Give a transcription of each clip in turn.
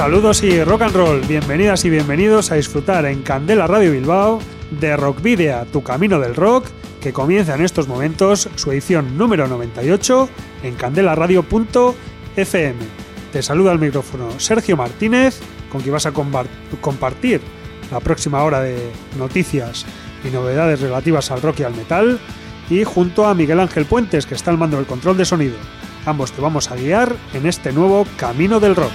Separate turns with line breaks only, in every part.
Saludos y rock and roll, bienvenidas y bienvenidos a disfrutar en Candela Radio Bilbao de Rock Video, tu camino del rock, que comienza en estos momentos su edición número 98 en candelaradio.fm. Te saluda al micrófono Sergio Martínez, con quien vas a compartir la próxima hora de noticias y novedades relativas al rock y al metal, y junto a Miguel Ángel Puentes, que está al mando del control de sonido. Ambos te vamos a guiar en este nuevo camino del rock.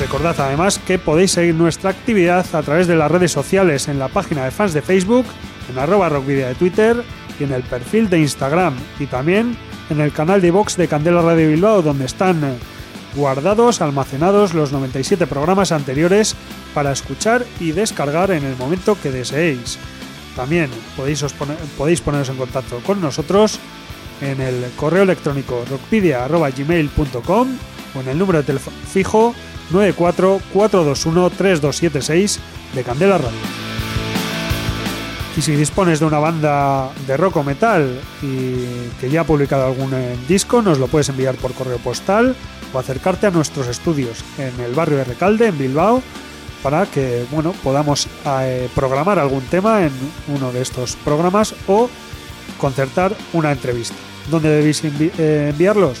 Recordad además que podéis seguir nuestra actividad a través de las redes sociales en la página de fans de Facebook, en arroba rockvidia de Twitter y en el perfil de Instagram y también en el canal de Vox de Candela Radio Bilbao donde están guardados, almacenados los 97 programas anteriores para escuchar y descargar en el momento que deseéis. También podéis, podéis poneros en contacto con nosotros en el correo electrónico rockvidia.gmail.com o en el número de teléfono fijo 944213276 de Candela Radio. Y si dispones de una banda de rock o metal y que ya ha publicado algún eh, disco, nos lo puedes enviar por correo postal o acercarte a nuestros estudios en el barrio de Recalde, en Bilbao, para que bueno, podamos eh, programar algún tema en uno de estos programas o concertar una entrevista. ¿Dónde debéis eh, enviarlos?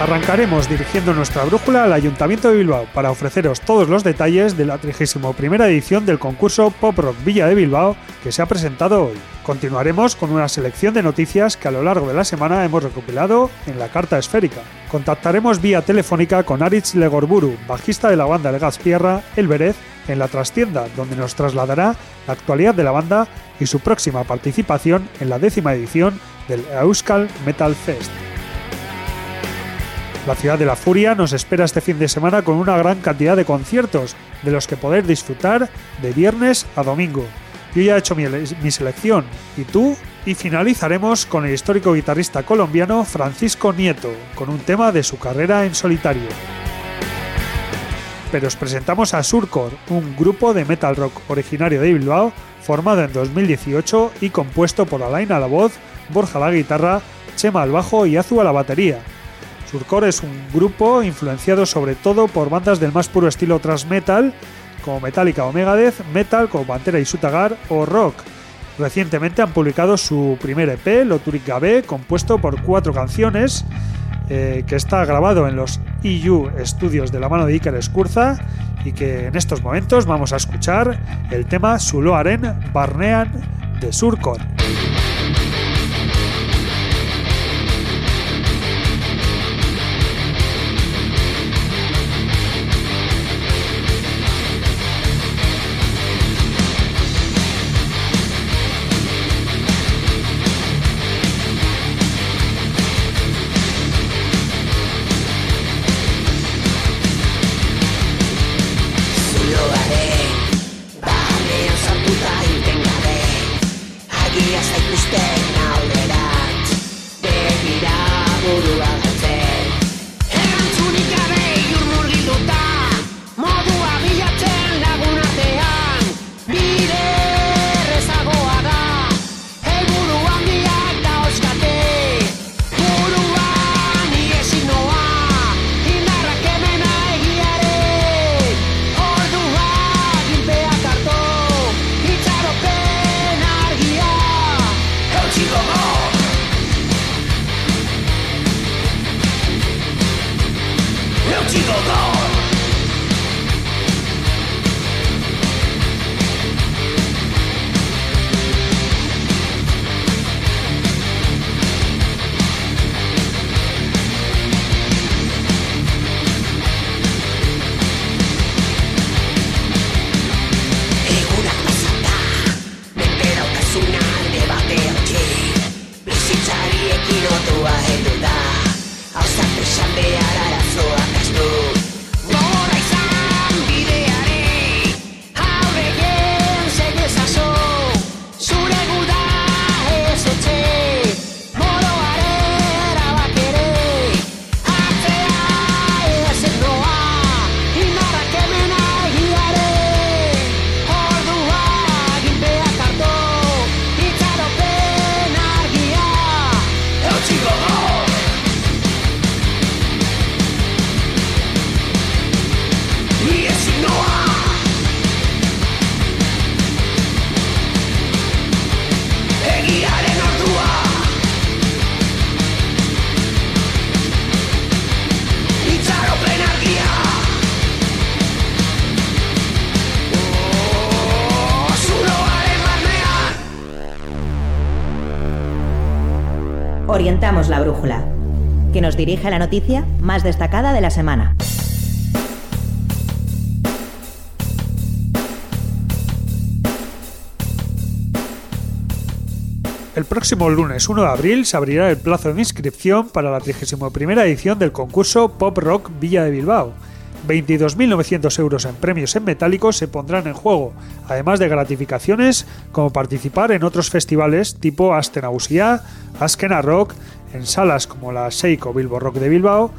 Arrancaremos dirigiendo nuestra brújula al Ayuntamiento de Bilbao para ofreceros todos los detalles de la 31 edición del concurso Pop Rock Villa de Bilbao que se ha presentado hoy. Continuaremos con una selección de noticias que a lo largo de la semana hemos recopilado en la carta esférica. Contactaremos vía telefónica con Aritz Legorburu, bajista de la banda El Gaspierra, El Berez, en la trastienda, donde nos trasladará la actualidad de la banda y su próxima participación en la décima edición del Euskal Metal Fest. La ciudad de la furia nos espera este fin de semana con una gran cantidad de conciertos, de los que poder disfrutar de viernes a domingo. Yo ya he hecho mi, selección, ¿y tú? Y finalizaremos con el histórico guitarrista colombiano Francisco Nieto, con un tema de su carrera en solitario. Pero os presentamos a Surcore, un grupo de metal rock originario de Bilbao, formado en 2018 y compuesto por Alain a la voz, Borja a la guitarra, Chema al bajo y Azu a la batería Surcore es un grupo influenciado sobre todo por bandas del más puro estilo thrash metal, como Metallica o Megadeth, metal como Pantera y Sutagar o rock. Recientemente han publicado su primer EP, Loturic Gabe, compuesto por cuatro canciones, eh, que está grabado en los EU Studios de la mano de Iker Escurza y que en estos momentos vamos a escuchar el tema Suloaren Barnean de Surcore.
Orientamos la brújula, que nos dirige a la noticia más destacada de la semana.
El próximo lunes 1 de abril se abrirá el plazo de inscripción para la 31 edición del concurso Pop Rock Villa de Bilbao. 22.900 euros en premios en metálicos se pondrán en juego, además de gratificaciones como participar en otros festivales tipo Astenausia, Askena Rock, en salas como la Seiko Bilbo Rock de Bilbao,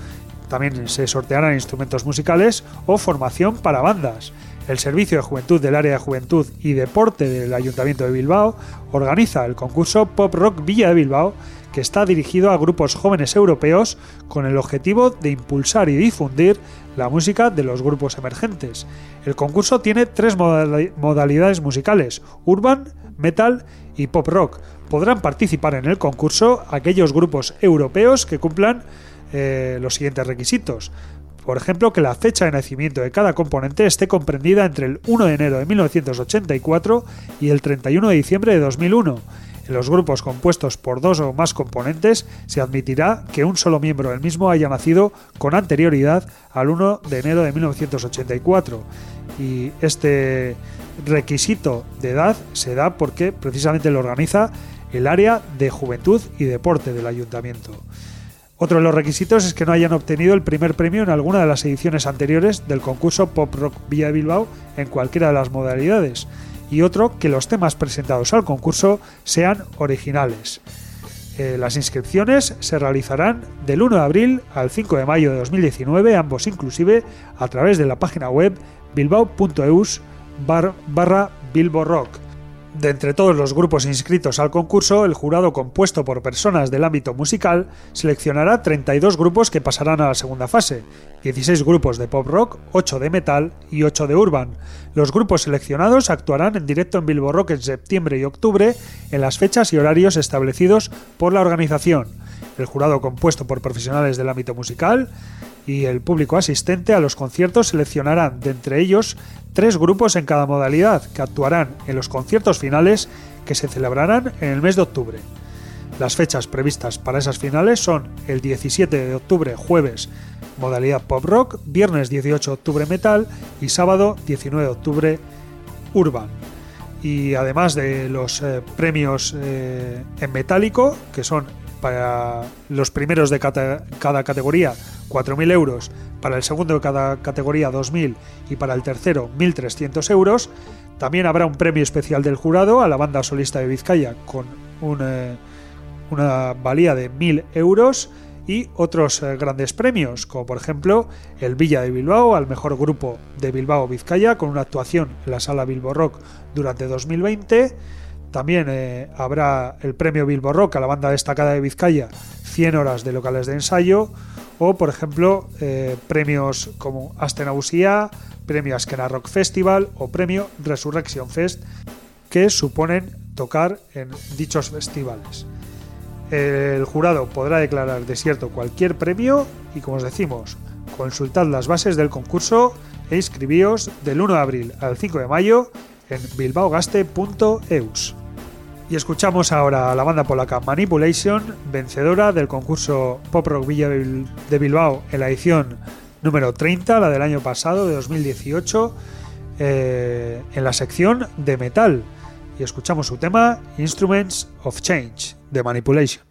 también se sortearán instrumentos musicales o formación para bandas. El Servicio de Juventud del Área de Juventud y Deporte del Ayuntamiento de Bilbao organiza el concurso Pop Rock Villa de Bilbao, que está dirigido a grupos jóvenes europeos con el objetivo de impulsar y difundir la música de los grupos emergentes. El concurso tiene tres modalidades musicales, urban, metal y pop rock, podrán participar en el concurso aquellos grupos europeos que cumplan eh, los siguientes requisitos. Por ejemplo, que la fecha de nacimiento de cada componente esté comprendida entre el 1 de enero de 1984 y el 31 de diciembre de 2001. En los grupos compuestos por dos o más componentes se admitirá que un solo miembro del mismo haya nacido con anterioridad al 1 de enero de 1984. Y este requisito de edad se da porque precisamente lo organiza el área de juventud y deporte del ayuntamiento. Otro de los requisitos es que no hayan obtenido el primer premio en alguna de las ediciones anteriores del concurso Pop Rock Villa Bilbao en cualquiera de las modalidades. Y otro, que los temas presentados al concurso sean originales. Eh, las inscripciones se realizarán del 1 de abril al 5 de mayo de 2019, ambos inclusive, a través de la página web bilbao.eus barra. De entre todos los grupos inscritos al concurso, el jurado compuesto por personas del ámbito musical seleccionará 32 grupos que pasarán a la segunda fase, 16 grupos de pop rock, 8 de metal y 8 de urban. Los grupos seleccionados actuarán en directo en Bilbo Rock en septiembre y octubre en las fechas y horarios establecidos por la organización. El jurado compuesto por profesionales del ámbito musical y el público asistente a los conciertos seleccionarán de entre ellos tres grupos en cada modalidad que actuarán en los conciertos finales que se celebrarán en el mes de octubre. Las fechas previstas para esas finales son el 17 de octubre jueves modalidad pop rock, viernes 18 de octubre metal y sábado 19 de octubre urban. Y además de los eh, premios eh, en metálico, que son para los primeros de cada, categoría 4.000 euros, para el segundo de cada categoría 2.000 y para el tercero 1.300 euros. También habrá un premio especial del jurado a la banda solista de Vizcaya con eh, una valía de 1.000 euros y otros eh, grandes premios, como por ejemplo el Villa de Bilbao al mejor grupo de Bilbao Vizcaya con una actuación en la sala Bilbo Rock durante 2020 también eh, habrá el premio Bilbo Rock a la banda destacada de Vizcaya, 100 horas de locales de ensayo, o por ejemplo eh, premios como Astenausia, premio Askena Rock Festival o premio Resurrection Fest, que suponen tocar en dichos festivales. El jurado podrá declarar desierto cualquier premio y como os decimos,
Consultad las bases del concurso e inscribíos del 1 de abril al 5 de mayo en bilbaogaste.eus. Y escuchamos ahora a la banda polaca Manipulation, vencedora del concurso Pop Rock Villa de Bilbao en la edición número 30, la del año pasado, de 2018, eh, en la sección de metal. Y escuchamos su tema Instruments of Change, de Manipulation.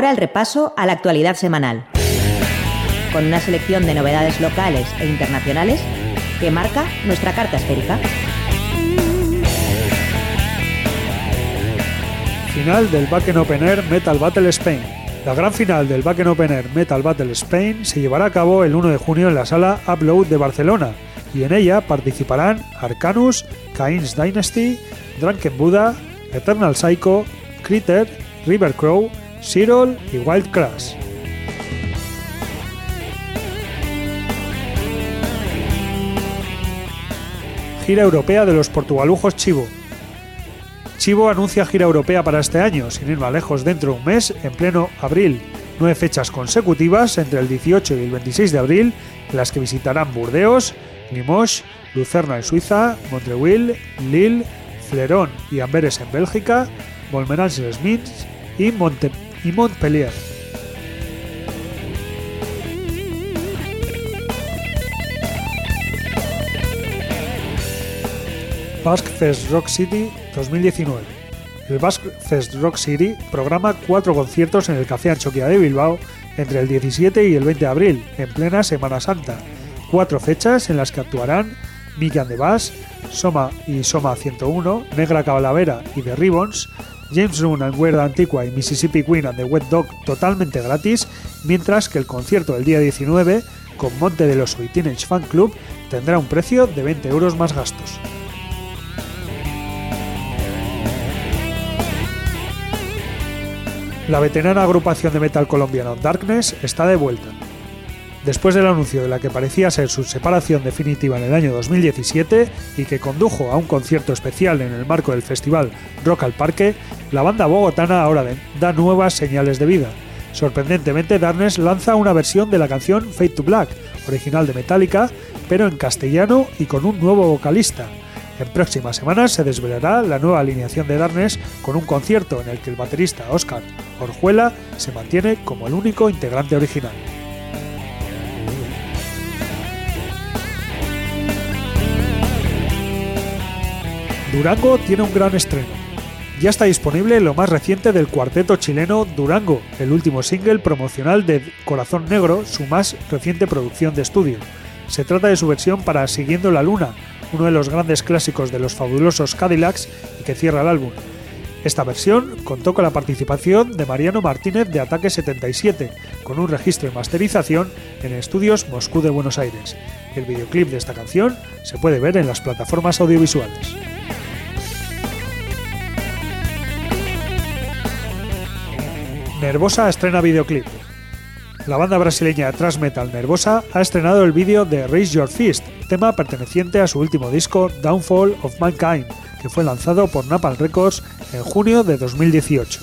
Ahora el repaso a la actualidad semanal. con una selección de novedades locales e internacionales que marca nuestra carta esférica.
Final del Backen Open Air Metal Battle Spain. La gran final del Backen Open Air Metal Battle Spain se llevará a cabo el 1 de junio en la sala Upload de Barcelona y en ella participarán Arcanus, Cain's Dynasty, Drunken Buddha, Eternal Psycho, Critter, River Crow, Cyril y Wild Crash. Gira europea de los portugalujos Chivo. Chivo anuncia gira europea para este año, sin ir más lejos, dentro de un mes, en pleno abril. Nueve fechas consecutivas entre el 18 y el 26 de abril, en las que visitarán Burdeos, Limoges, Lucerna en Suiza, Montreuil, Lille, Flerón y Amberes en Bélgica, Volmerange-les-Mines y, Monte y Montpellier. Basque Fest Rock City 2019. El Basque Fest Rock City programa cuatro conciertos en el Café Anchoquia de Bilbao entre el 17 y el 20 de abril, en plena Semana Santa. Cuatro fechas en las que actuarán Mickey and the Bass, Soma y Soma 101, Negra Calavera y The Ribbons, James Rune and Weird Antigua y Mississippi Queen and the Wet Dog totalmente gratis, mientras que el concierto del día 19, con Monte del Oso y Teenage Fan Club, tendrá un precio de 20 euros más gastos. La veterana agrupación de metal colombiano Darkness está de vuelta. Después del anuncio de la que parecía ser su separación definitiva en el año 2017 y que condujo a un concierto especial en el marco del festival Rock al Parque, la banda bogotana ahora da nuevas señales de vida. Sorprendentemente, Darkness lanza una versión de la canción Fade to Black, original de Metallica, pero en castellano y con un nuevo vocalista, en próximas semanas se desvelará la nueva alineación de Darnes con un concierto en el que el baterista Oscar Orjuela se mantiene como el único integrante original. Durango tiene un gran estreno. Ya está disponible lo más reciente del cuarteto chileno Durango, el último single promocional de Corazón Negro, su más reciente producción de estudio. Se trata de su versión para Siguiendo la Luna, uno de los grandes clásicos de los fabulosos Cadillacs y que cierra el álbum. Esta versión contó con la participación de Mariano Martínez de Ataque 77, con un registro y masterización en estudios Moscú de Buenos Aires. El videoclip de esta canción se puede ver en las plataformas audiovisuales. Nervosa estrena videoclip. La banda brasileña thrash metal Nervosa ha estrenado el vídeo de Raise Your Fist, tema perteneciente a su último disco Downfall of Mankind, que fue lanzado por Napalm Records en junio de 2018.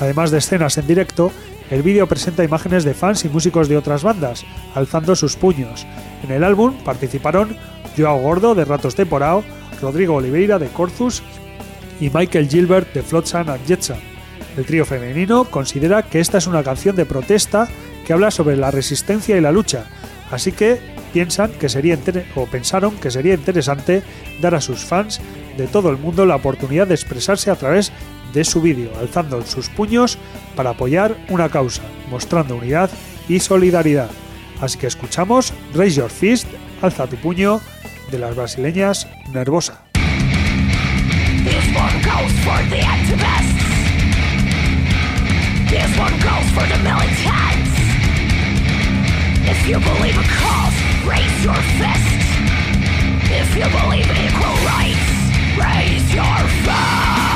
Además de escenas en directo, el vídeo presenta imágenes de fans y músicos de otras bandas, alzando sus puños. En el álbum participaron Joao Gordo de Ratos de Porao, Rodrigo Oliveira de Corzus y Michael Gilbert de Flotsam and Jetsam. El trío femenino considera que esta es una canción de protesta que habla sobre la resistencia y la lucha, así que piensan que sería o pensaron que sería interesante dar a sus fans de todo el mundo la oportunidad de expresarse a través de su vídeo, alzando sus puños para apoyar una causa, mostrando unidad y solidaridad. Así que escuchamos Raise Your Fist, alza tu puño, de las brasileñas Nervosa. If you believe a cause, raise your fist. If you believe in equal rights, raise your fist.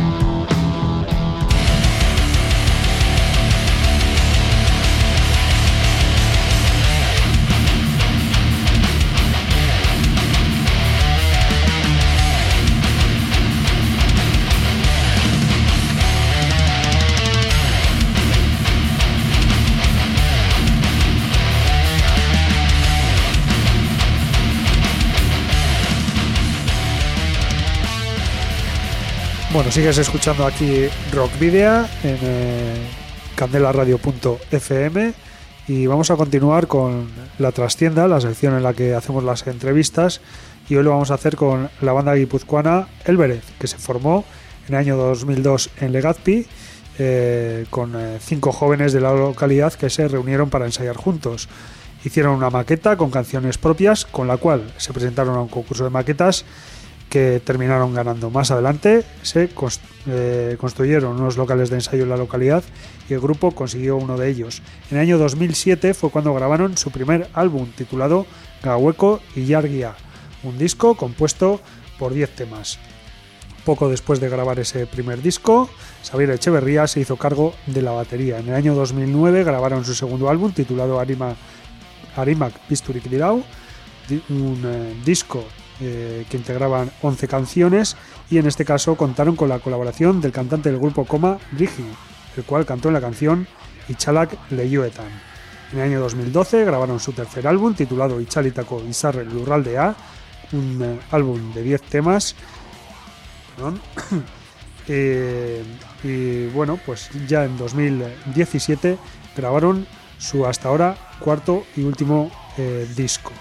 Bueno, sigues escuchando aquí Rock Video en eh, candelaradio.fm y vamos a continuar con la trastienda, la sección en la que hacemos las entrevistas y hoy lo vamos a hacer con la banda guipuzcoana El que se formó en el año 2002 en Legazpi eh, con eh, cinco jóvenes de la localidad que se reunieron para ensayar juntos. Hicieron una maqueta con canciones propias con la cual se presentaron a un concurso de maquetas que terminaron ganando. Más adelante se eh, construyeron unos locales de ensayo en la localidad y el grupo consiguió uno de ellos. En el año 2007 fue cuando grabaron su primer álbum titulado Gahueco y Yarguía, un disco compuesto por 10 temas. Poco después de grabar ese primer disco, Xavier Echeverría se hizo cargo de la batería. En el año 2009 grabaron su segundo álbum titulado Arima, Arimac Pisturik Dirau, un eh, disco eh, que integraban 11 canciones y en este caso contaron con la colaboración del cantante del grupo Coma, Rigi, el cual cantó en la canción Ichalak Leyuetan. En el año 2012 grabaron su tercer álbum titulado Ichalitako Izarre de A, un eh, álbum de 10 temas. Eh, y bueno, pues ya en 2017 grabaron su hasta ahora cuarto y último disco.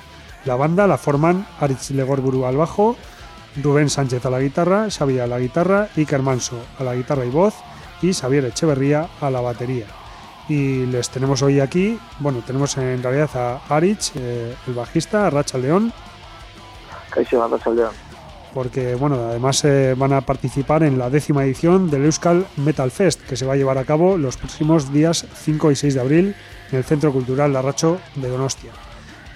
La banda la forman Aritz Legorburu al bajo, Rubén Sánchez a la guitarra, Xavier a la guitarra, Iker Manso a la guitarra y voz y Xavier Echeverría a la batería. Y les tenemos hoy aquí, bueno, tenemos en realidad a Aritz, eh, el bajista, a Racha León.
León.
Porque, bueno, además eh, van a participar en la décima edición del Euskal Metal Fest, que se va a llevar a cabo los próximos días 5 y 6 de abril en el Centro Cultural Larracho de Donostia.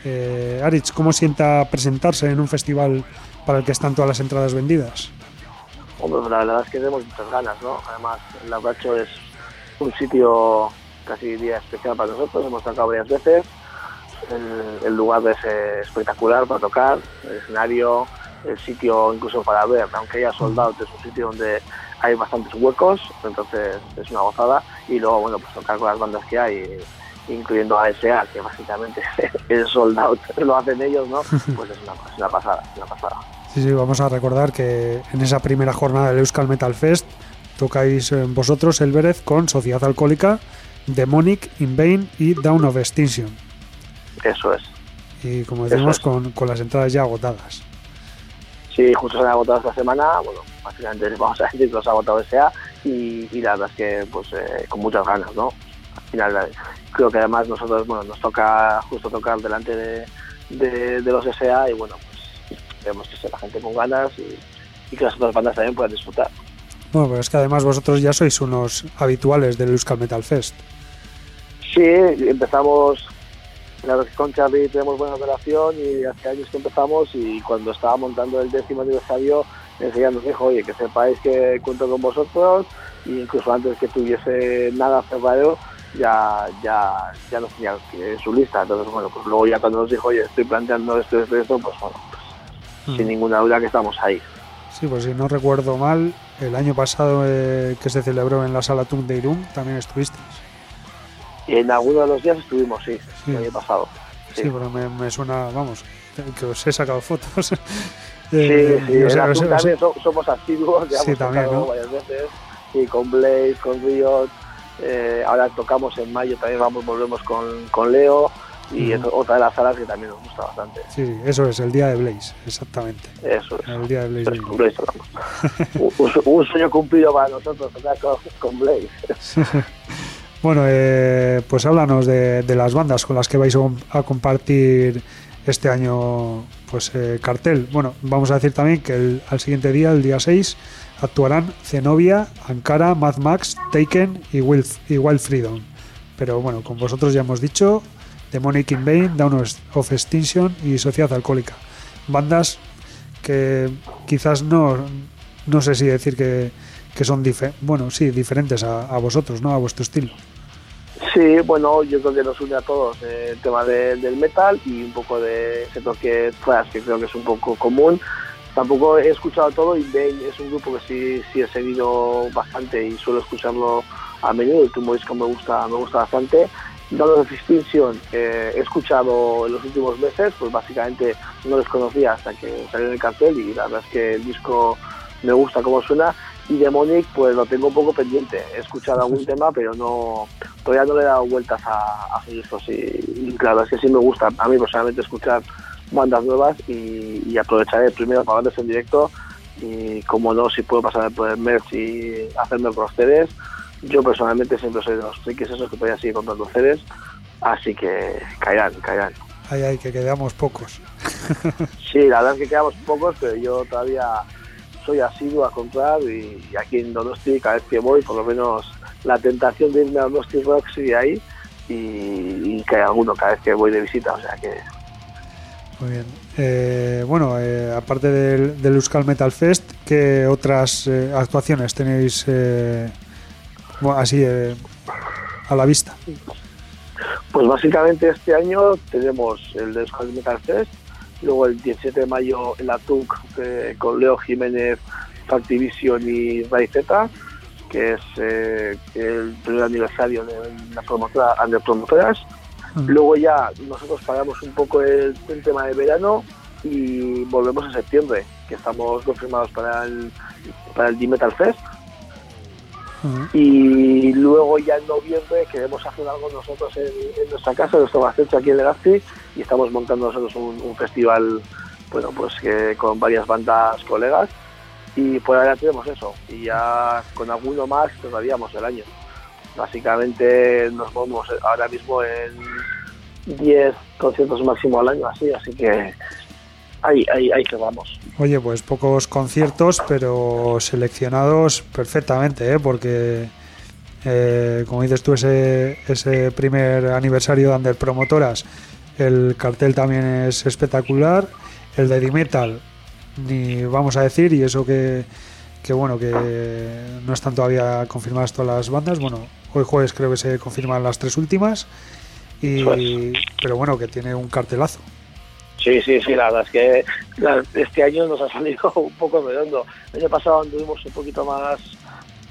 Eh, Aritz, ¿cómo sienta presentarse en un festival para el que están todas las entradas vendidas?
Hombre, la verdad es que tenemos muchas ganas, ¿no? Además, el Abracho es un sitio casi día especial para nosotros, hemos tocado varias veces. El, lugar es eh, espectacular para tocar, el escenario, el sitio incluso para ver, aunque haya soldados, es un sitio donde hay bastantes huecos, entonces es una gozada. Y luego, bueno, pues tocar con las bandas que hay incluyendo a SA, que básicamente es soldado, lo hacen ellos, ¿no? Pues es una, pasada, una pasada.
Sí, sí, vamos a recordar que en esa primera jornada del Euskal Metal Fest tocáis eh, vosotros el Vélez con Sociedad Alcohólica, Demonic, In Vain y Down of Extinction.
Eso es.
Y como decimos, con, con, las entradas ya agotadas.
Sí, justo se han agotado esta semana, bueno, básicamente vamos a decir que los ha agotado SA y, y la verdad es que pues eh, con muchas ganas, ¿no? Final creo que además nosotros bueno nos toca justo tocar delante de, de, los SA y bueno pues queremos que sea la gente con ganas y, que las otras bandas también puedan disfrutar.
Bueno, pero es que además vosotros ya sois unos habituales del Euskal Metal Fest.
Sí, empezamos que con Charlie tenemos buena relación y hace años que empezamos y cuando estaba montando el décimo aniversario enseguida nos dijo, oye, que sepáis que cuento con vosotros e incluso antes que tuviese nada cerrado ya, ya, ya lo tenía en su lista. Entonces, bueno, pues luego ya cuando nos dijo, oye, estoy planteando esto, esto, esto, pues bueno, pues, sin hmm. ninguna duda que estamos ahí.
Sí, pues si no recuerdo mal, el año pasado eh, que se celebró en la sala TUM de Irún también estuvisteis.
En alguno de los días estuvimos, sí, el año pasado.
Sí, pero me, suena, vamos, que os he sacado fotos. sí,
eh, sí, también somos activos, ya hemos también, varias veces, y con Blaze, con Riot, eh, ahora tocamos en mayo, también vamos, volvemos con, con Leo y es otra de las salas que también nos gusta bastante.
Sí, eso es, el día de Blaze, exactamente.
Eso es.
El día de Blaze.
un, sueño cumplido para nosotros tocar con, Blaze.
bueno, eh, pues háblanos de, de, las bandas con las que vais a compartir este año pues eh, cartel. Bueno, vamos a decir también que el, al siguiente día, el día 6, actuarán Zenobia, Ankara, Mad Max, Taken y Wild, y Wild Freedom. Pero bueno, con vosotros ya hemos dicho Demonic in Vain, Down of Extinction y Sociedad Alcohólica. Bandas que quizás no, no sé si decir que, que son bueno, sí, diferentes a, vosotros, ¿no? A vuestro estilo.
Sí, bueno, yo creo que nos une a todos eh, el tema del metal y un poco de ese toque thrash que creo que es un poco común. Tampoco he escuchado todo y Bane es un grupo que sí, sí he seguido bastante y suelo escucharlo a menudo. El Tumbo Disco me gusta, me gusta bastante. Dados of Extinction eh, he escuchado en los últimos meses, pues básicamente no les conocía hasta que salió en el cartel y la verdad es que el disco me gusta cómo suena y Demonic pues lo tengo un poco pendiente. He escuchado algún tema, pero no todavía no le he dado vueltas a, a sus discos y, claro, es que sí me gusta a mí personalmente escuchar bandas nuevas y, aprovecharé primero para verles en directo y como no, si puedo pasar por el merch y hacerme por ustedes. Yo personalmente siempre soy de los frikis esos que todavía seguir comprando CDs, así que caerán, caerán.
Ay, ay, que quedamos pocos.
sí, la verdad es que quedamos pocos, pero yo todavía soy asiduo a comprar y, aquí en Donosti cada vez que voy, por lo menos la tentación de irme a Donosti Rock sigue ahí y, que hay alguno cada vez que voy de visita, o sea que...
Muy bien. Eh, bueno, eh, aparte del, del, Euskal Metal Fest, ¿qué otras eh, actuaciones tenéis así a la vista?
Pues básicamente este año tenemos el de Euskal Metal Fest, Luego el 17 de mayo en la TUC eh, con Leo Jiménez, Factivision y Raizeta, que es eh, el primer aniversario de la promotora Under Promotoras. Luego ya nosotros pagamos un poco el, tema de verano y volvemos en septiembre, que estamos confirmados para el, para el D-Metal Fest. Y luego ya en noviembre queremos hacer algo nosotros en, nuestra casa, en nuestro Bacecho aquí en Legazpi, y estamos montando nosotros un, festival bueno pues que con varias bandas colegas. Y por ahora tenemos eso y ya con alguno más haríamos el año básicamente nos movemos ahora mismo en 10 conciertos máximo al año así así que ahí, ahí, ahí vamos.
Oye, pues pocos conciertos, pero seleccionados perfectamente, ¿eh? porque, eh, como dices tú, ese, ese primer aniversario de Under Promotoras, el cartel también es espectacular. El de D-Metal, ni vamos a decir, y eso que, que bueno, que no están todavía confirmadas todas las bandas. Bueno, hoy jueves creo que se confirman las tres últimas. Y, pero bueno, que tiene un cartelazo.
Sí, sí, sí, la verdad es que este año nos ha salido un poco redondo. El año pasado anduvimos un poquito más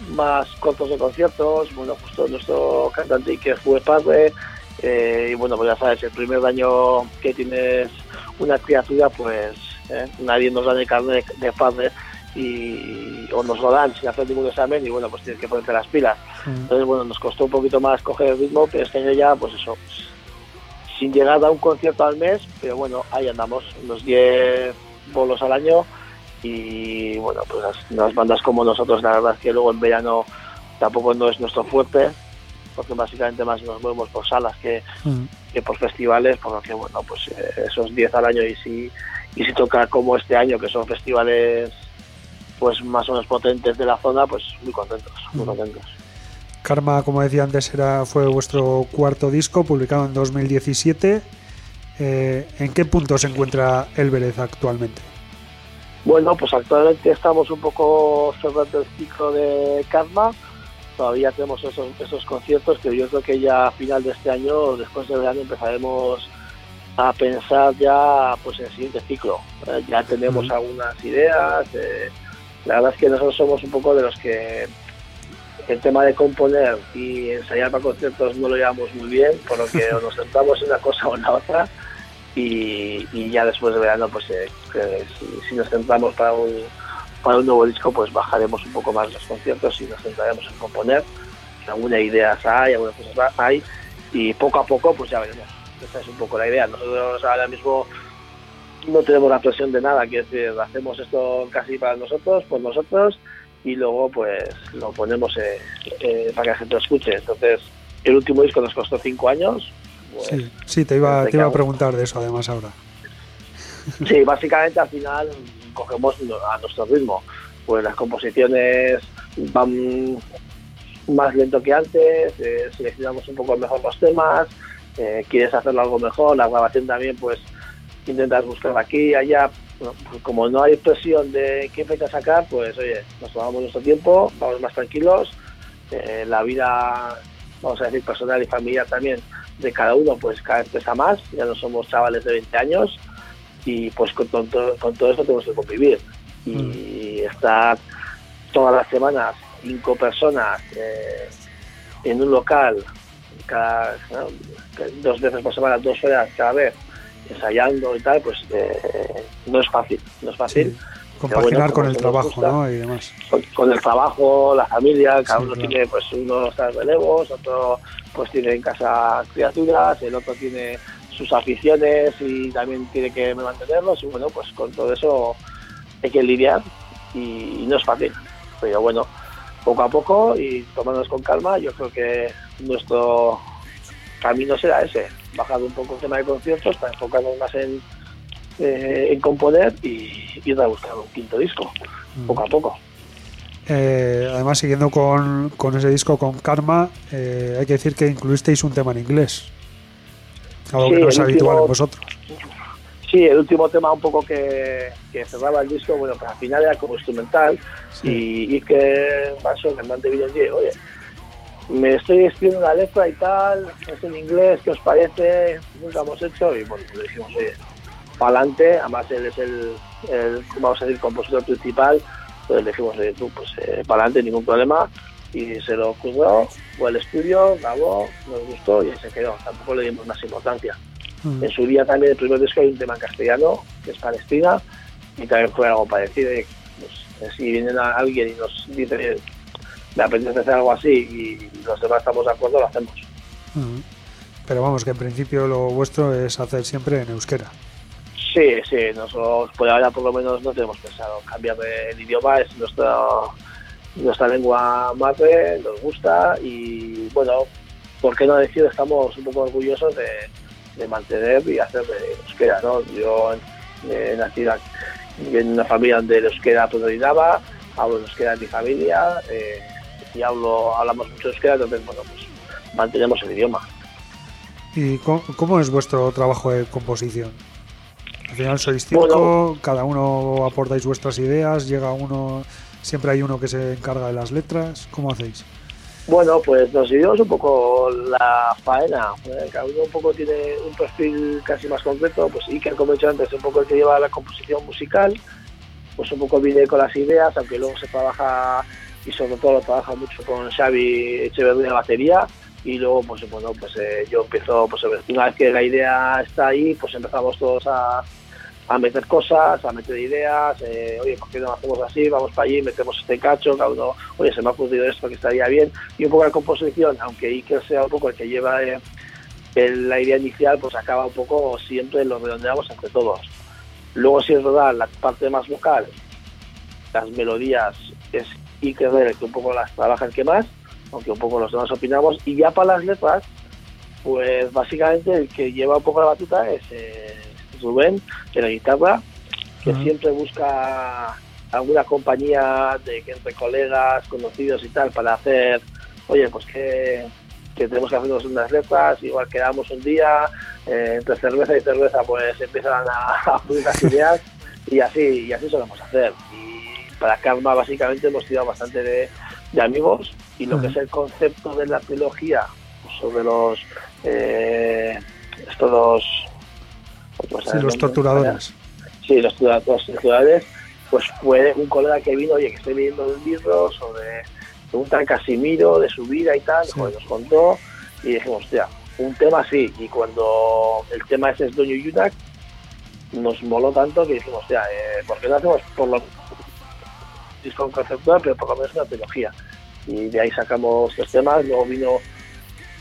más cortos de conciertos, bueno, justo nuestro cantante que fue padre, eh, y bueno, pues ya sabes, el primer año que tienes una criatura, pues eh, nadie nos da ni carne de, padre y, o nos lo dan sin hacer ningún examen y bueno, pues tienes que ponerte las pilas. Entonces, bueno, nos costó un poquito más coger el ritmo, pero este año ya, pues eso, sin llegar a un concierto al mes, pero bueno, ahí andamos, unos 10 bolos al año y bueno, pues las, bandas como nosotros, la verdad es que luego en verano tampoco no es nuestro fuerte, porque básicamente más nos movemos por salas que, mm. que por festivales, por lo que bueno, pues eh, esos 10 al año y si, y si toca como este año, que son festivales pues más o menos potentes de la zona, pues muy contentos, muy contentos.
Karma, como decía antes, era, fue vuestro cuarto disco, publicado en 2017. Eh, ¿En qué punto se encuentra el Vélez actualmente?
Bueno, pues actualmente estamos un poco cerrando el ciclo de Karma. Todavía tenemos esos, esos conciertos que yo creo que ya a final de este año, después del verano, empezaremos a pensar ya pues en el siguiente ciclo. Eh, ya tenemos algunas ideas. Eh, la verdad es que nosotros somos un poco de los que el tema de componer y ensayar para conciertos no lo llevamos muy bien, por lo que nos centramos en una cosa o en la otra y, ya después de verano pues eh, si, nos centramos para un, para un nuevo disco pues bajaremos un poco más los conciertos y nos centraremos en componer, algunas ideas hay, algunas cosas hay y poco a poco pues ya veremos. Esa es un poco la idea. Nosotros ahora mismo no tenemos la presión de nada, que decir, hacemos esto casi para nosotros, por nosotros y luego pues lo ponemos eh, eh, para que la gente lo escuche. Entonces, el último disco nos costó cinco años.
Pues, sí, sí, te iba, te iba a preguntar de eso además ahora.
Sí, básicamente al final cogemos a nuestro ritmo. Pues las composiciones van más lento que antes, eh, seleccionamos un poco mejor los temas, eh, quieres hacerlo algo mejor, la grabación también, pues intentas buscar aquí, allá. Pues como no hay presión de qué fecha sacar, pues oye, nos tomamos nuestro tiempo, vamos más tranquilos. Eh, la vida, vamos a decir, personal y familiar también de cada uno, pues cada vez pesa más. Ya no somos chavales de 20 años y pues con, todo, con todo eso tenemos que convivir. Y mm. estar todas las semanas cinco personas eh, en un local cada dos veces por semana, dos horas cada vez, ensayando y tal, pues eh, no es fácil, no es fácil.
Compaginar con el trabajo, ¿no? Y demás.
Con, el trabajo, la familia, cada uno tiene, pues uno está en relevos, otro pues tiene en casa criaturas, el otro tiene sus aficiones y también tiene que mantenerlos y bueno, pues con todo eso hay que lidiar y no es fácil. Pero bueno, poco a poco y tomándonos con calma, yo creo que nuestro camino será ese, bajar un poco el tema de conciertos para enfocarnos más en, eh, en componer y ir a buscar un quinto disco, mm. poco a poco.
Eh, además, siguiendo con, con, ese disco, con Karma, eh, hay que decir que incluisteis un tema en inglés, algo que no es habitual en vosotros.
Sí, el último tema un poco que, que cerraba el disco, bueno, que al final era como instrumental y, y, que pasó, el cantante de oye, me estoy escribiendo una letra y tal, es en inglés, ¿qué os parece? Nunca hemos hecho y bueno, le dijimos, oye, para adelante, además él es el, vamos a decir, compositor principal, entonces le dijimos, oye, tú, pues eh, para adelante, ningún problema, y se lo juzgó, fue al estudio, grabó, nos gustó y ahí se quedó, tampoco le dimos más importancia. En su día también el primer disco hay un tema en castellano, que es Palestina, y también fue algo parecido. Pues, si viene alguien y nos dice, me apetece hacer algo así y los demás estamos de acuerdo, lo hacemos.
Pero vamos, que en principio lo vuestro es hacer siempre en euskera.
Sí, sí, nosotros por ahora por lo menos no tenemos pensado cambiar el idioma, es nuestra, nuestra lengua madre, nos gusta y bueno, ¿por qué no decir? Estamos un poco orgullosos de, de mantener y hacer de euskera, ¿no? Yo eh, nací en una familia donde el euskera predominaba, hablo euskera en mi familia eh, y hablo, hablamos mucho euskera, entonces, bueno, pues mantenemos el idioma.
¿Y cómo, es vuestro trabajo de composición? Al final sois cinco, cada uno aportáis vuestras ideas, llega uno, siempre hay uno que se encarga de las letras, ¿cómo hacéis?
Bueno, pues nos dividimos un poco la faena. ¿eh? Cada uno un poco tiene un perfil casi más concreto. Pues Iker, como he dicho antes, un poco el que lleva la composición musical. Pues un poco viene con las ideas, aunque luego se trabaja y sobre todo lo trabaja mucho con Xavi Echeverría de batería. Y luego, pues bueno, pues eh, yo empiezo, pues una vez que la idea está ahí, pues empezamos todos a, a meter cosas, a meter ideas, eh, oye, ¿por qué no hacemos así? Vamos para allí, metemos este cacho, cada uno, oye, se me ha ocurrido esto que estaría bien. Y un poco la composición, aunque Iker sea un poco el que lleva eh, la idea inicial, pues acaba un poco siempre lo redondeamos entre todos. Luego, si es verdad, la parte más vocal, las melodías, es El que un poco las trabaja el que más, aunque un poco los demás opinamos. Y ya para las letras, pues básicamente el que lleva un poco la batuta es... Eh, Rubén de la guitarra, que siempre busca alguna compañía de que entre colegas, conocidos y tal, para hacer, oye, pues que, tenemos que hacernos unas letras, igual quedamos un día, eh, entre cerveza y cerveza pues empiezan a, a las ideas y así, y así solemos hacer. Y para Karma básicamente hemos tirado bastante de, amigos y lo que es el concepto de la trilogía sobre los eh, estos
sí, los torturadores.
Sí, los torturadores. Pues fue un colega que vino, oye, que estoy leyendo un libro sobre un tal Casimiro, de su vida y tal, pues nos contó y dijimos, hostia, un tema así. Y cuando el tema ese es Doño Yunak, nos moló tanto que dijimos, hostia, eh, ¿por qué no hacemos por lo disco conceptual, pero por lo menos una trilogía? Y de ahí sacamos los temas, luego vino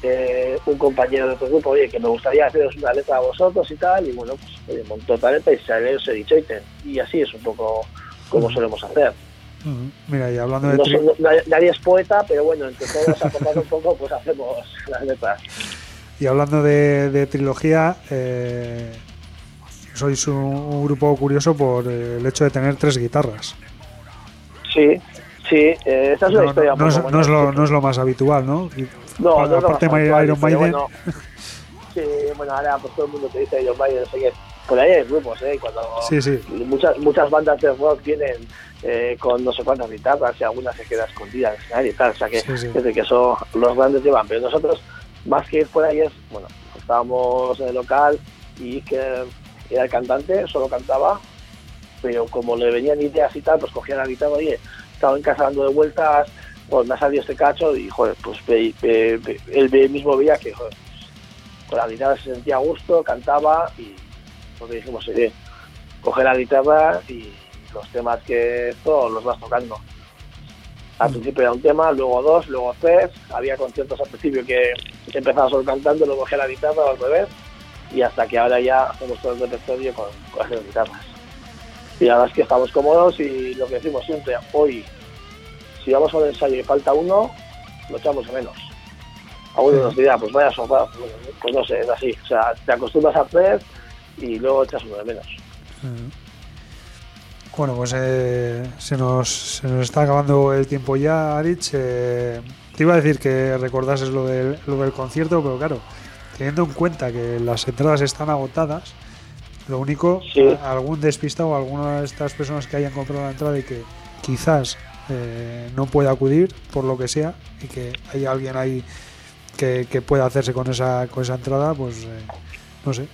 eh, un compañero de otro grupo, oye, que me gustaría haceros una letra a vosotros y tal, y bueno, pues oye, montó talenta y salió ese dicho y así es un poco como solemos hacer.
Mira, y hablando de...
nadie, es poeta, pero bueno, entre todos aportando un poco, pues hacemos las letras.
Y hablando de, trilogía, eh, sois un, grupo curioso por el hecho de tener tres guitarras.
Sí, sí, eh, esa es una historia.
No, es, no, es lo, no es lo más habitual, ¿no?
No, no,
aparte Iron Maiden.
Sí, bueno, ahora pues todo el mundo te dice John Mayer, no sé qué. Por ahí hay grupos, ¿eh? Cuando
Sí, sí.
muchas muchas bandas de rock vienen eh, con no sé cuántas guitarras y algunas se queda escondida en el escenario y tal. O sea que,
sí.
desde que eso los grandes llevan. Pero nosotros, más que ir por ahí, es, bueno, estábamos en el local y que era el cantante, solo cantaba, pero como le venían ideas y tal, pues cogía la guitarra, oye, estaba en casa dando de vueltas, pues me ha salido este cacho y, joder, pues él mismo veía que, joder, con la guitarra se sentía a gusto, cantaba y pues dijimos, oye, coge la guitarra y los temas que esto los vas tocando. Al principio era un tema, luego dos, luego tres, había conciertos al principio que empezaba solo cantando, luego cogía la guitarra al revés y hasta que ahora ya hacemos todo el repertorio con, con las guitarras. Y la verdad es que estamos cómodos y lo que decimos siempre, hoy, si vamos a un ensayo y falta uno, lo echamos de menos. A uno nos dirá, pues vaya Bueno, pues no sé, es así. O sea, te acostumbras a hacer y luego echas uno de menos.
Bueno, pues eh, se, nos, se nos está acabando el tiempo ya, Arich. Eh, te iba a decir que recordases lo del, lo del concierto, pero claro, teniendo en cuenta que las entradas están agotadas, lo único,
Sí.
algún despistado o alguna de estas personas que hayan comprado la entrada y que quizás eh, no pueda acudir por lo que sea y que hay alguien ahí que, que pueda hacerse con esa, con esa entrada, pues eh, no sé.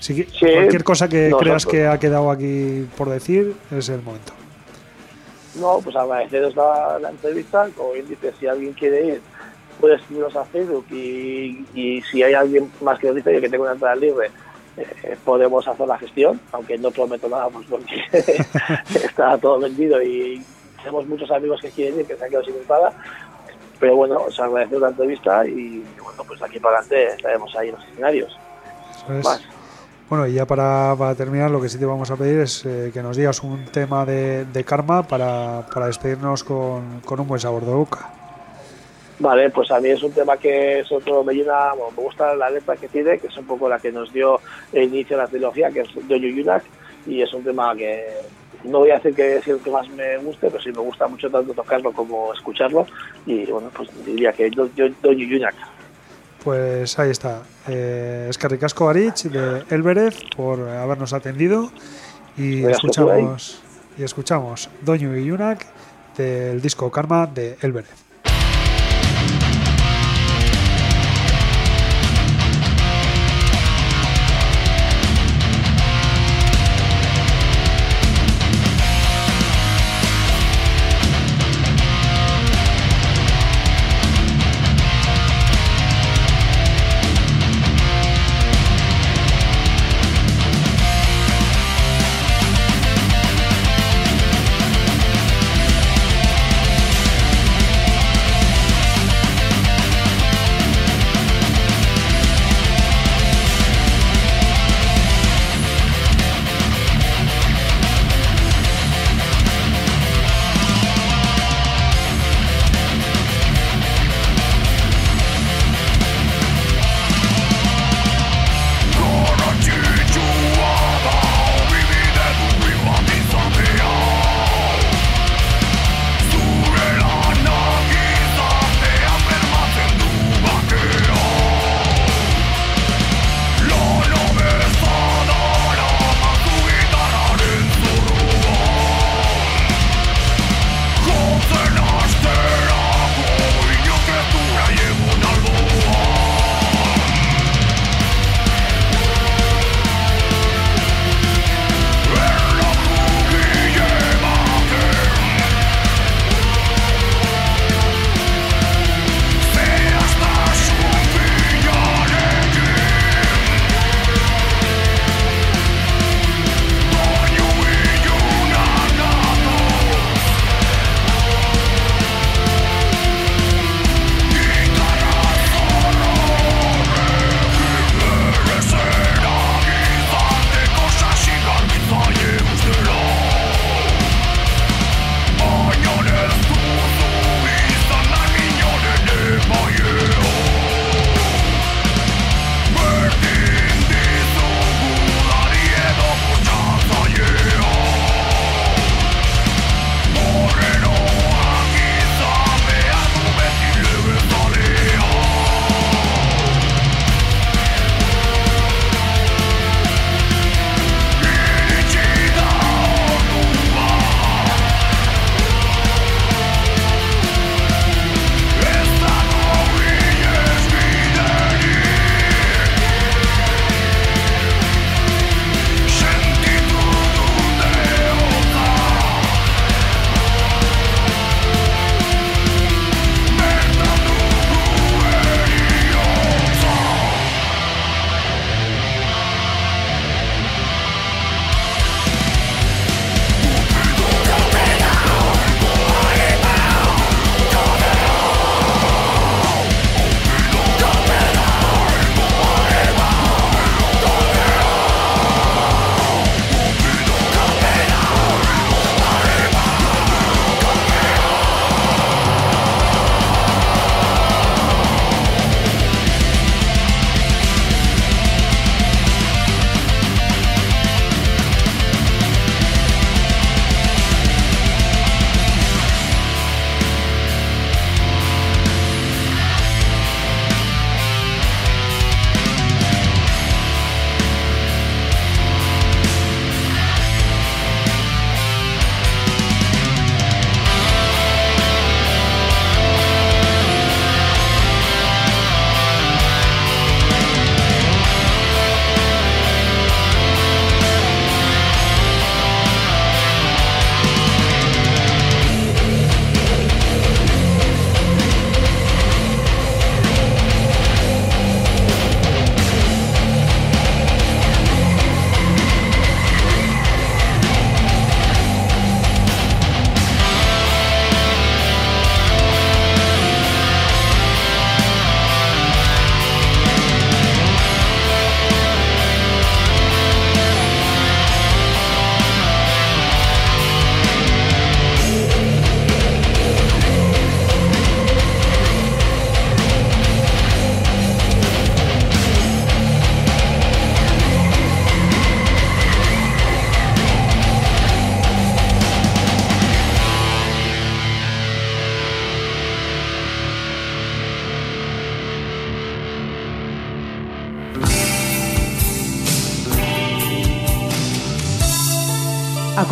Si
Sí,
cualquier cosa que creas que ha quedado aquí por decir es el momento.
No, pues agradeceros la, la entrevista. Como bien dice, si alguien quiere ir, puede escribirnos a Facebook y, y si hay alguien más que nos dice que tengo una entrada libre, eh, podemos hacer la gestión, aunque no prometo nada pues porque está todo vendido y tenemos muchos amigos que quieren ir, que se han quedado sin entrada. Pero bueno, os agradecemos la entrevista y bueno, pues aquí para adelante estaremos ahí en los escenarios. Más.
Bueno, y ya para, para terminar, lo que sí te vamos a pedir es eh, que nos digas un tema de, de karma para, para despedirnos con, con un buen sabor de boca.
Vale, pues a mí es un tema que sobre todo me llena, bueno, me gusta la letra que tiene, que es un poco la que nos dio el inicio de la trilogía, que es Doño Yunak, y es un tema que no voy a decir que es el que más me guste, pero sí me gusta mucho tanto tocarlo como escucharlo, y bueno, pues diría que Do- Do- Doño Yunak.
Pues ahí está. Eh, es Carricasco Arich de Elberez por habernos atendido y escuchamos y escuchamos Doño y Yunak del disco Karma de Elberez.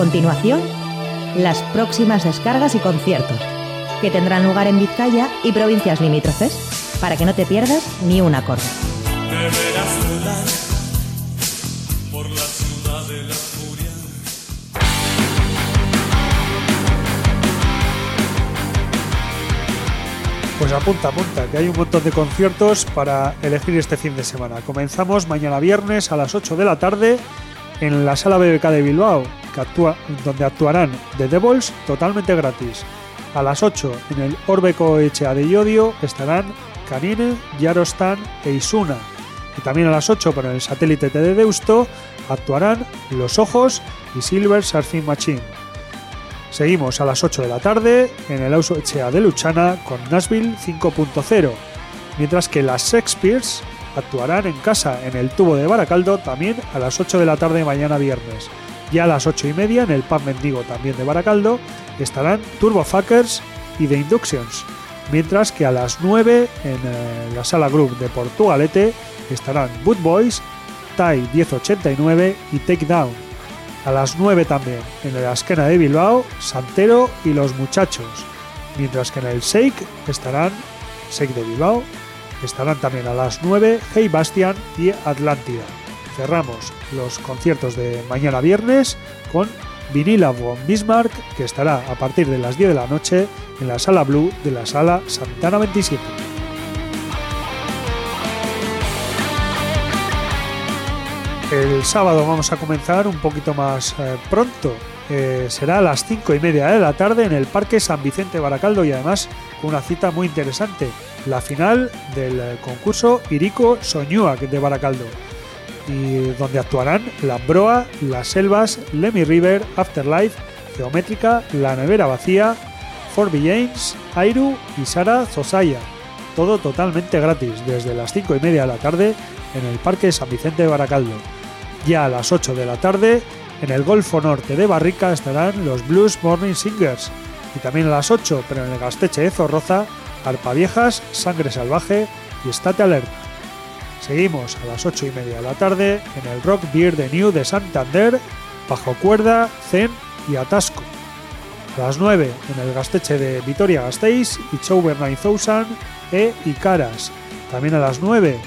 Continuación, las próximas descargas y conciertos, que tendrán lugar en Vizcaya y provincias limítrofes, para que no te pierdas ni un acorde.
Pues apunta, apunta, que hay un montón de conciertos para elegir este fin de semana. Comenzamos mañana viernes a las 8 de la tarde en la sala BBK de Bilbao, donde actuarán The Devils totalmente gratis. A las 8 en el Orbeco Echea de Yodio estarán Canine, Yarostan e Isuna. Y también a las 8 por el satélite de Deusto actuarán Los Ojos y Silver Surfing Machine. Seguimos a las 8 de la tarde en el Echea de Luchana con Nashville 5.0, mientras que las Shakespeares actuarán en casa en el tubo de Baracaldo también a las 8 de la tarde mañana viernes. Y a las 8 y media en el Pub Mendigo también de Baracaldo estarán Turbo Fuckers y The Inductions, mientras que a las 9 en eh, la sala Group de Portugalete estarán Boot Boys, Tai 1089 y Take Down. A las 9 también en la esquena de Bilbao, Santero y Los Muchachos, mientras que en el Shake estarán Shake de Bilbao, estarán también a las 9 Hey Bastian y Atlántida. Cerramos los conciertos de mañana viernes con Vinila von Bismarck, que estará a partir de las 10 de la noche en la sala Blue de la sala Santana 27. El sábado vamos a comenzar un poquito más eh, pronto. Eh, será a las 5 y media de la tarde en el Parque San Vicente Baracaldo y además una cita muy interesante, la final del eh, concurso Irico Soñúa de Baracaldo y donde actuarán La Broa, Las Selvas, Lemmy River, Afterlife, Geométrica, La Nevera Vacía, Forby James, Airu y Sara Zosaya. Todo totalmente gratis, desde las 5 y media de la tarde en el Parque San Vicente de Baracaldo. Ya a las 8 de la tarde, en el Golfo Norte de Barrica estarán los Blues Morning Singers. Y también a las 8, pero en el Gasteche de Zorroza, Arpa Viejas, Sangre Salvaje y Estate Alert. Seguimos a las 8 y media de la tarde en el Rock Beer de New de Santander, Bajo Cuerda, Zen y Atasco. A las 9 en el Gasteche de Vitoria Gasteiz y Chover 9000 e Icaras. También a las 9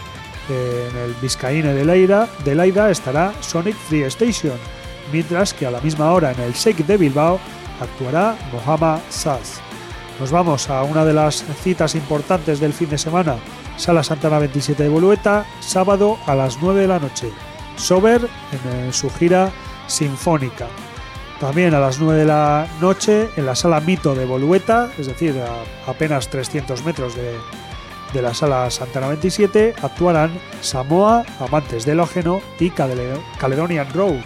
en el Vizcaíne de Leida, de Leida estará Sonic Free Station, mientras que a la misma hora en el Shake de Bilbao actuará Mohamed Saz. Nos vamos a una de las citas importantes del fin de semana, Sala Santana 27 de Bolueta, sábado a las 9 de la noche. Sober en, su gira sinfónica. También a las 9 de la noche en la Sala Mito de Bolueta, es decir, a apenas 300 metros de, de la Sala Santana 27, actuarán Samoa, Amantes del Ógeno y Caledonian Road.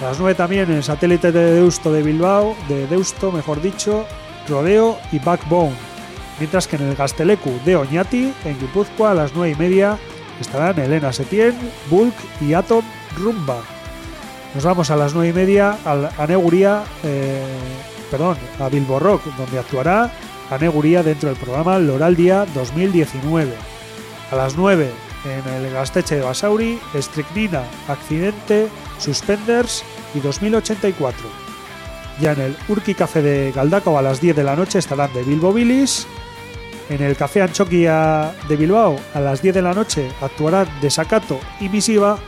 A las 9 también en el satélite de Deusto de Bilbao, de Deusto, mejor dicho, Rodeo y Backbone. Mientras que en el Gastelecu de Oñati, en Guipúzcoa, a las 9 y media, estarán Elena Setién, Bulk y Atom Rumba. Nos vamos a las 9 y media a Neguría, eh, perdón, a Bilbo Rock, donde actuará Aneguría dentro del programa Loraldia 2019. A las 9 en el Gasteche de Basauri, Strychnina, Accidente, Suspenders y 2084. Ya en el Urki Café de Galdaco a las 10 de la noche estarán de Bilbo Billis. En el Café Anchoquia de Bilbao a las 10 de la noche actuarán Desacato y Misiva,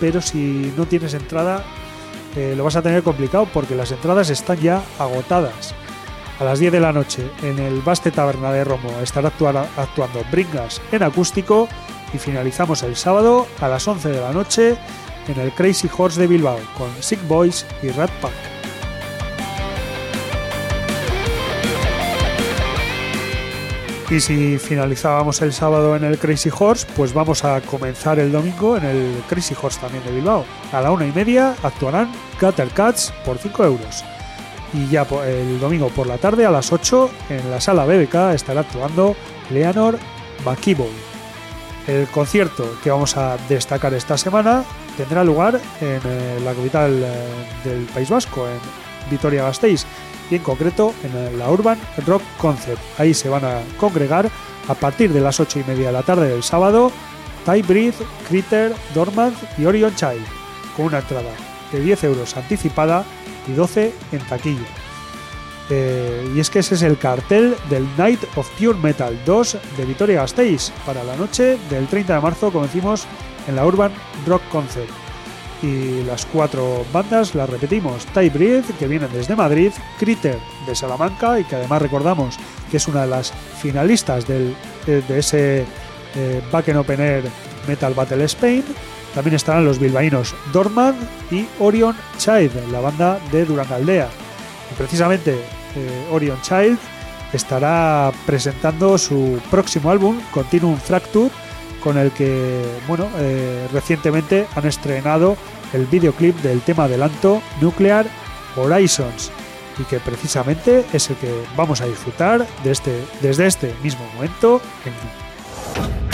pero si no tienes entrada eh, lo vas a tener complicado porque las entradas están ya agotadas. A las 10 de la noche en el Baste Taberna de Romo estará actuando Bringas en acústico y finalizamos el sábado a las 11 de la noche en el Crazy Horse de Bilbao con Sick Boys y Rat Pack. Y si finalizábamos el sábado en el Crazy Horse, pues vamos a comenzar el domingo en el Crazy Horse también de Bilbao. A la una y media actuarán Gutter Cats por 5 euros y ya el domingo por la tarde a las 8 en la sala BBK estará actuando Leonor McKibble. El concierto que vamos a destacar esta semana tendrá lugar en eh, la capital eh, del País Vasco, en Vitoria-Gasteiz, y en concreto en la Urban Rock Concert. Ahí se van a congregar a partir de las 8 y media de la tarde del sábado Ty Breathe, Critter, Dormant y Orion Child, con una entrada de 10 euros anticipada y 12 en taquilla. Eh, y es que ese es el cartel del Night of Pure Metal 2 de Vitoria Gasteiz para la noche del 30 de marzo, como decimos, en la Urban Rock Concert. Y las cuatro bandas las repetimos: Type que vienen desde Madrid, Critter de Salamanca, y que además recordamos que es una de las finalistas del, eh, de ese eh, Back Open Air Metal Battle Spain. También estarán los bilbaínos Dorman y Orion Child, la banda de Durangaldea. Y precisamente eh, Orion Child estará presentando su próximo álbum, Continuum Fracture, con el que, bueno, eh, recientemente han estrenado el videoclip del tema adelanto Nuclear Horizons y que precisamente es el que vamos a disfrutar este, desde este mismo momento en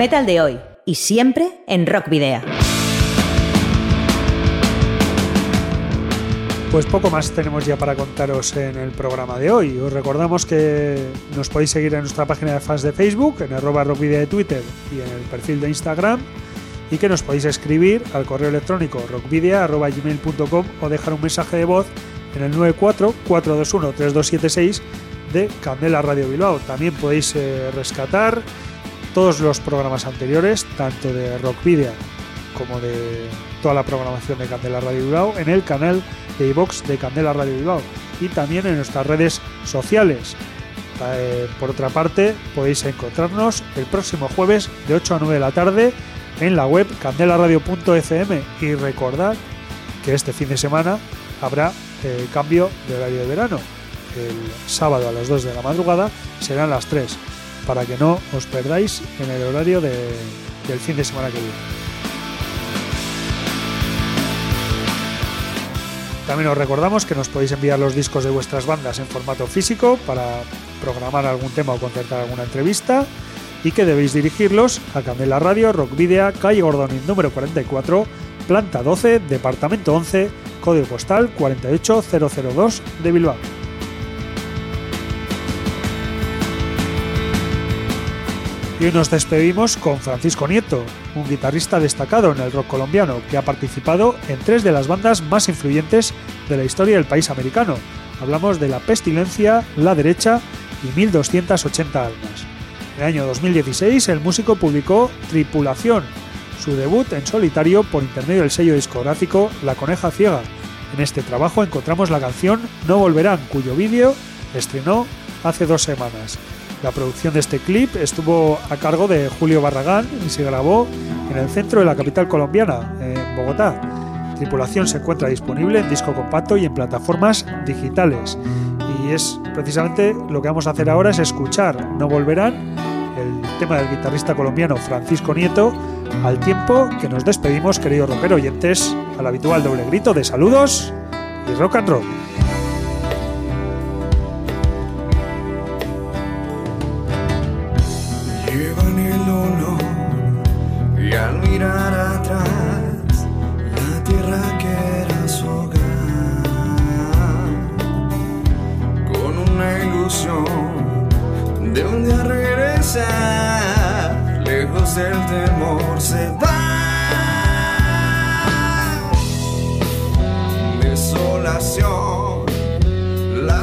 metal de hoy y siempre en Rock Video.
Pues poco más tenemos ya para contaros en el programa de hoy. Os recordamos que nos podéis seguir en nuestra página de fans de Facebook, en arroba rockvidea de Twitter y en el perfil de Instagram y que nos podéis escribir al correo electrónico rockvidea.gmail.com o dejar un mensaje de voz en el 94-421-3276 de Candela Radio Bilbao. También podéis eh, rescatar todos los programas anteriores, tanto de Rockvidia como de toda la programación de Candela Radio Bilbao en el canal de iVox de Candela Radio Bilbao y también en nuestras redes sociales. Eh, por otra parte, podéis encontrarnos el próximo jueves de 8 a 9 de la tarde en la web candelaradio.fm y recordad que este fin de semana habrá eh, cambio de horario de verano. El sábado a las 2 de la madrugada serán las 3 para que no os perdáis en el horario del fin de semana que viene. También os recordamos que nos podéis enviar los discos de vuestras bandas en formato físico para programar algún tema o concertar alguna entrevista y que debéis dirigirlos a Candela Radio, Rock Video, calle Gordonin número 44, planta 12, departamento 11, código postal 48002 de Bilbao. Y hoy nos despedimos con Francisco Nieto, un guitarrista destacado en el rock colombiano que ha participado en tres de las bandas más influyentes de la historia del país americano. Hablamos de La Pestilencia, La Derecha y 1280 Almas. En el año 2016 el músico publicó Tripulación, su debut en solitario por intermedio del sello discográfico La Coneja Ciega. En este trabajo encontramos la canción No Volverán, cuyo vídeo estrenó hace dos semanas. La producción de este clip estuvo a cargo de Julio Barragán y se grabó en el centro de la capital colombiana, en Bogotá. Tripulación se encuentra disponible en disco compacto y en plataformas digitales. Y es precisamente lo que vamos a hacer ahora es escuchar No Volverán, el tema del guitarrista colombiano Francisco Nieto, al tiempo que nos despedimos, queridos rockero oyentes, al habitual doble grito de saludos y rock and roll.
El temor se va. Desolación, la